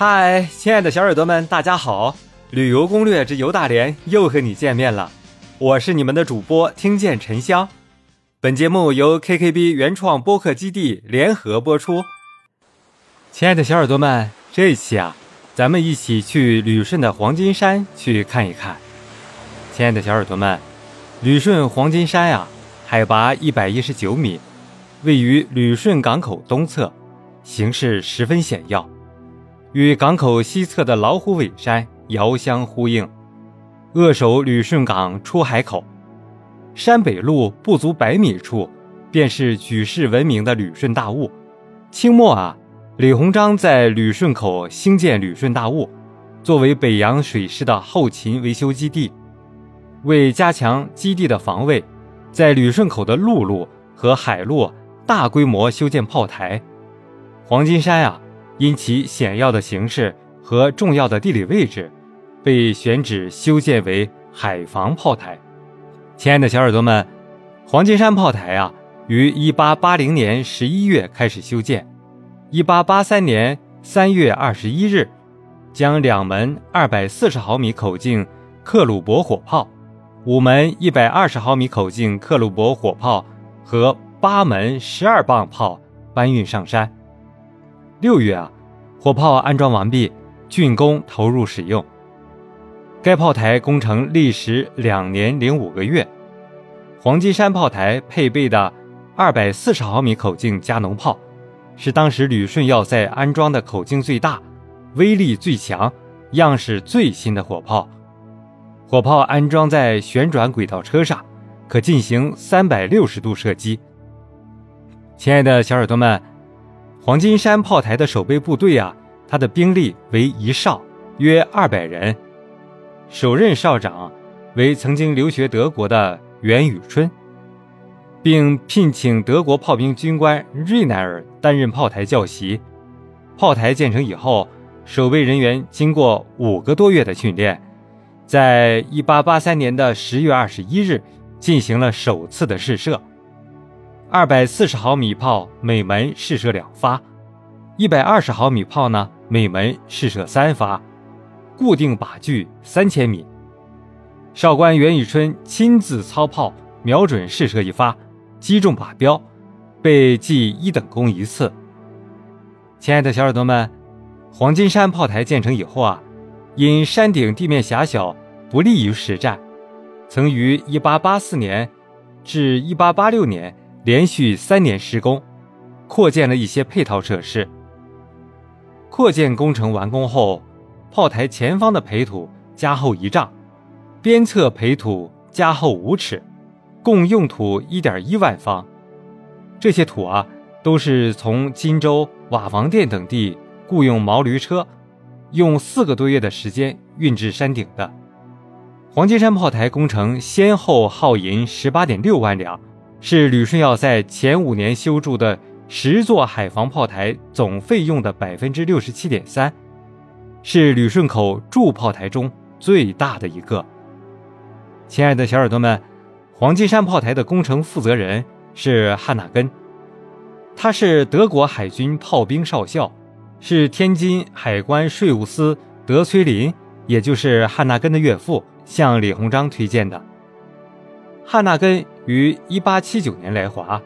嗨，亲爱的小耳朵们，大家好！旅游攻略之游大连又和你见面了，我是你们的主播听见沉香。本节目由 KKB 原创播客基地联合播出。亲爱的小耳朵们，这一期啊，咱们一起去旅顺的黄金山去看一看。亲爱的小耳朵们，旅顺黄金山呀，海拔一百一十九米，位于旅顺港口东侧，形势十分险要。与港口西侧的老虎尾山遥相呼应，扼守旅顺港出海口。山北路不足百米处，便是举世闻名的旅顺大雾。清末啊，李鸿章在旅顺口兴建旅顺大雾，作为北洋水师的后勤维修基地。为加强基地的防卫，在旅顺口的陆路和海路大规模修建炮台。黄金山啊。因其险要的形势和重要的地理位置，被选址修建为海防炮台。亲爱的小耳朵们，黄金山炮台啊，于1880年11月开始修建，1883年3月21日，将两门240毫米口径克虏伯火炮、五门120毫米口径克虏伯火炮和八门12磅炮搬运上山。六月啊，火炮安装完毕，竣工投入使用。该炮台工程历时两年零五个月。黄金山炮台配备的二百四十毫米口径加农炮，是当时旅顺要塞安装的口径最大、威力最强、样式最新的火炮。火炮安装在旋转轨道车上，可进行三百六十度射击。亲爱的小耳朵们。黄金山炮台的守备部队啊，他的兵力为一哨，约二百人。首任哨长为曾经留学德国的袁宇春，并聘请德国炮兵军官瑞奈尔担任炮台教习。炮台建成以后，守备人员经过五个多月的训练，在一八八三年的十月二十一日进行了首次的试射。二百四十毫米炮每门试射两发，一百二十毫米炮呢每门试射三发，固定靶距三千米。少官袁宇春亲自操炮，瞄准试射一发，击中靶标，被记一等功一次。亲爱的小耳朵们，黄金山炮台建成以后啊，因山顶地面狭小，不利于实战，曾于一八八四年至一八八六年。连续三年施工，扩建了一些配套设施。扩建工程完工后，炮台前方的培土加厚一丈，边侧培土加厚五尺，共用土一点一万方。这些土啊，都是从荆州、瓦房店等地雇用毛驴车，用四个多月的时间运至山顶的。黄金山炮台工程先后耗银十八点六万两。是旅顺要塞前五年修筑的十座海防炮台总费用的百分之六十七点三，是旅顺口驻炮台中最大的一个。亲爱的小耳朵们，黄金山炮台的工程负责人是汉纳根，他是德国海军炮兵少校，是天津海关税务司德崔林，也就是汉纳根的岳父，向李鸿章推荐的。汉纳根。于1879年来华，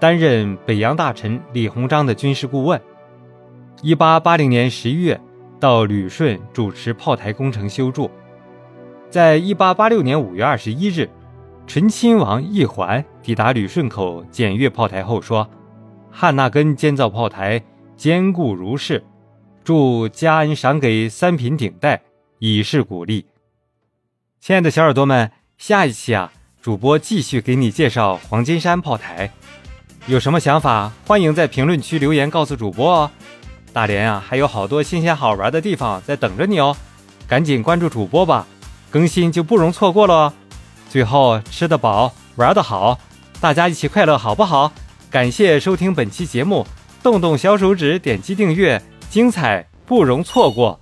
担任北洋大臣李鸿章的军事顾问。1880年11月到旅顺主持炮台工程修筑。在1886年5月21日，醇亲王奕环抵达旅顺口检阅炮台后说：“汉纳根建造炮台坚固如是，祝加恩赏给三品顶戴，以示鼓励。”亲爱的小耳朵们，下一期啊。主播继续给你介绍黄金山炮台，有什么想法，欢迎在评论区留言告诉主播哦。大连啊，还有好多新鲜好玩的地方在等着你哦，赶紧关注主播吧，更新就不容错过了。最后吃得饱，玩得好，大家一起快乐好不好？感谢收听本期节目，动动小手指点击订阅，精彩不容错过。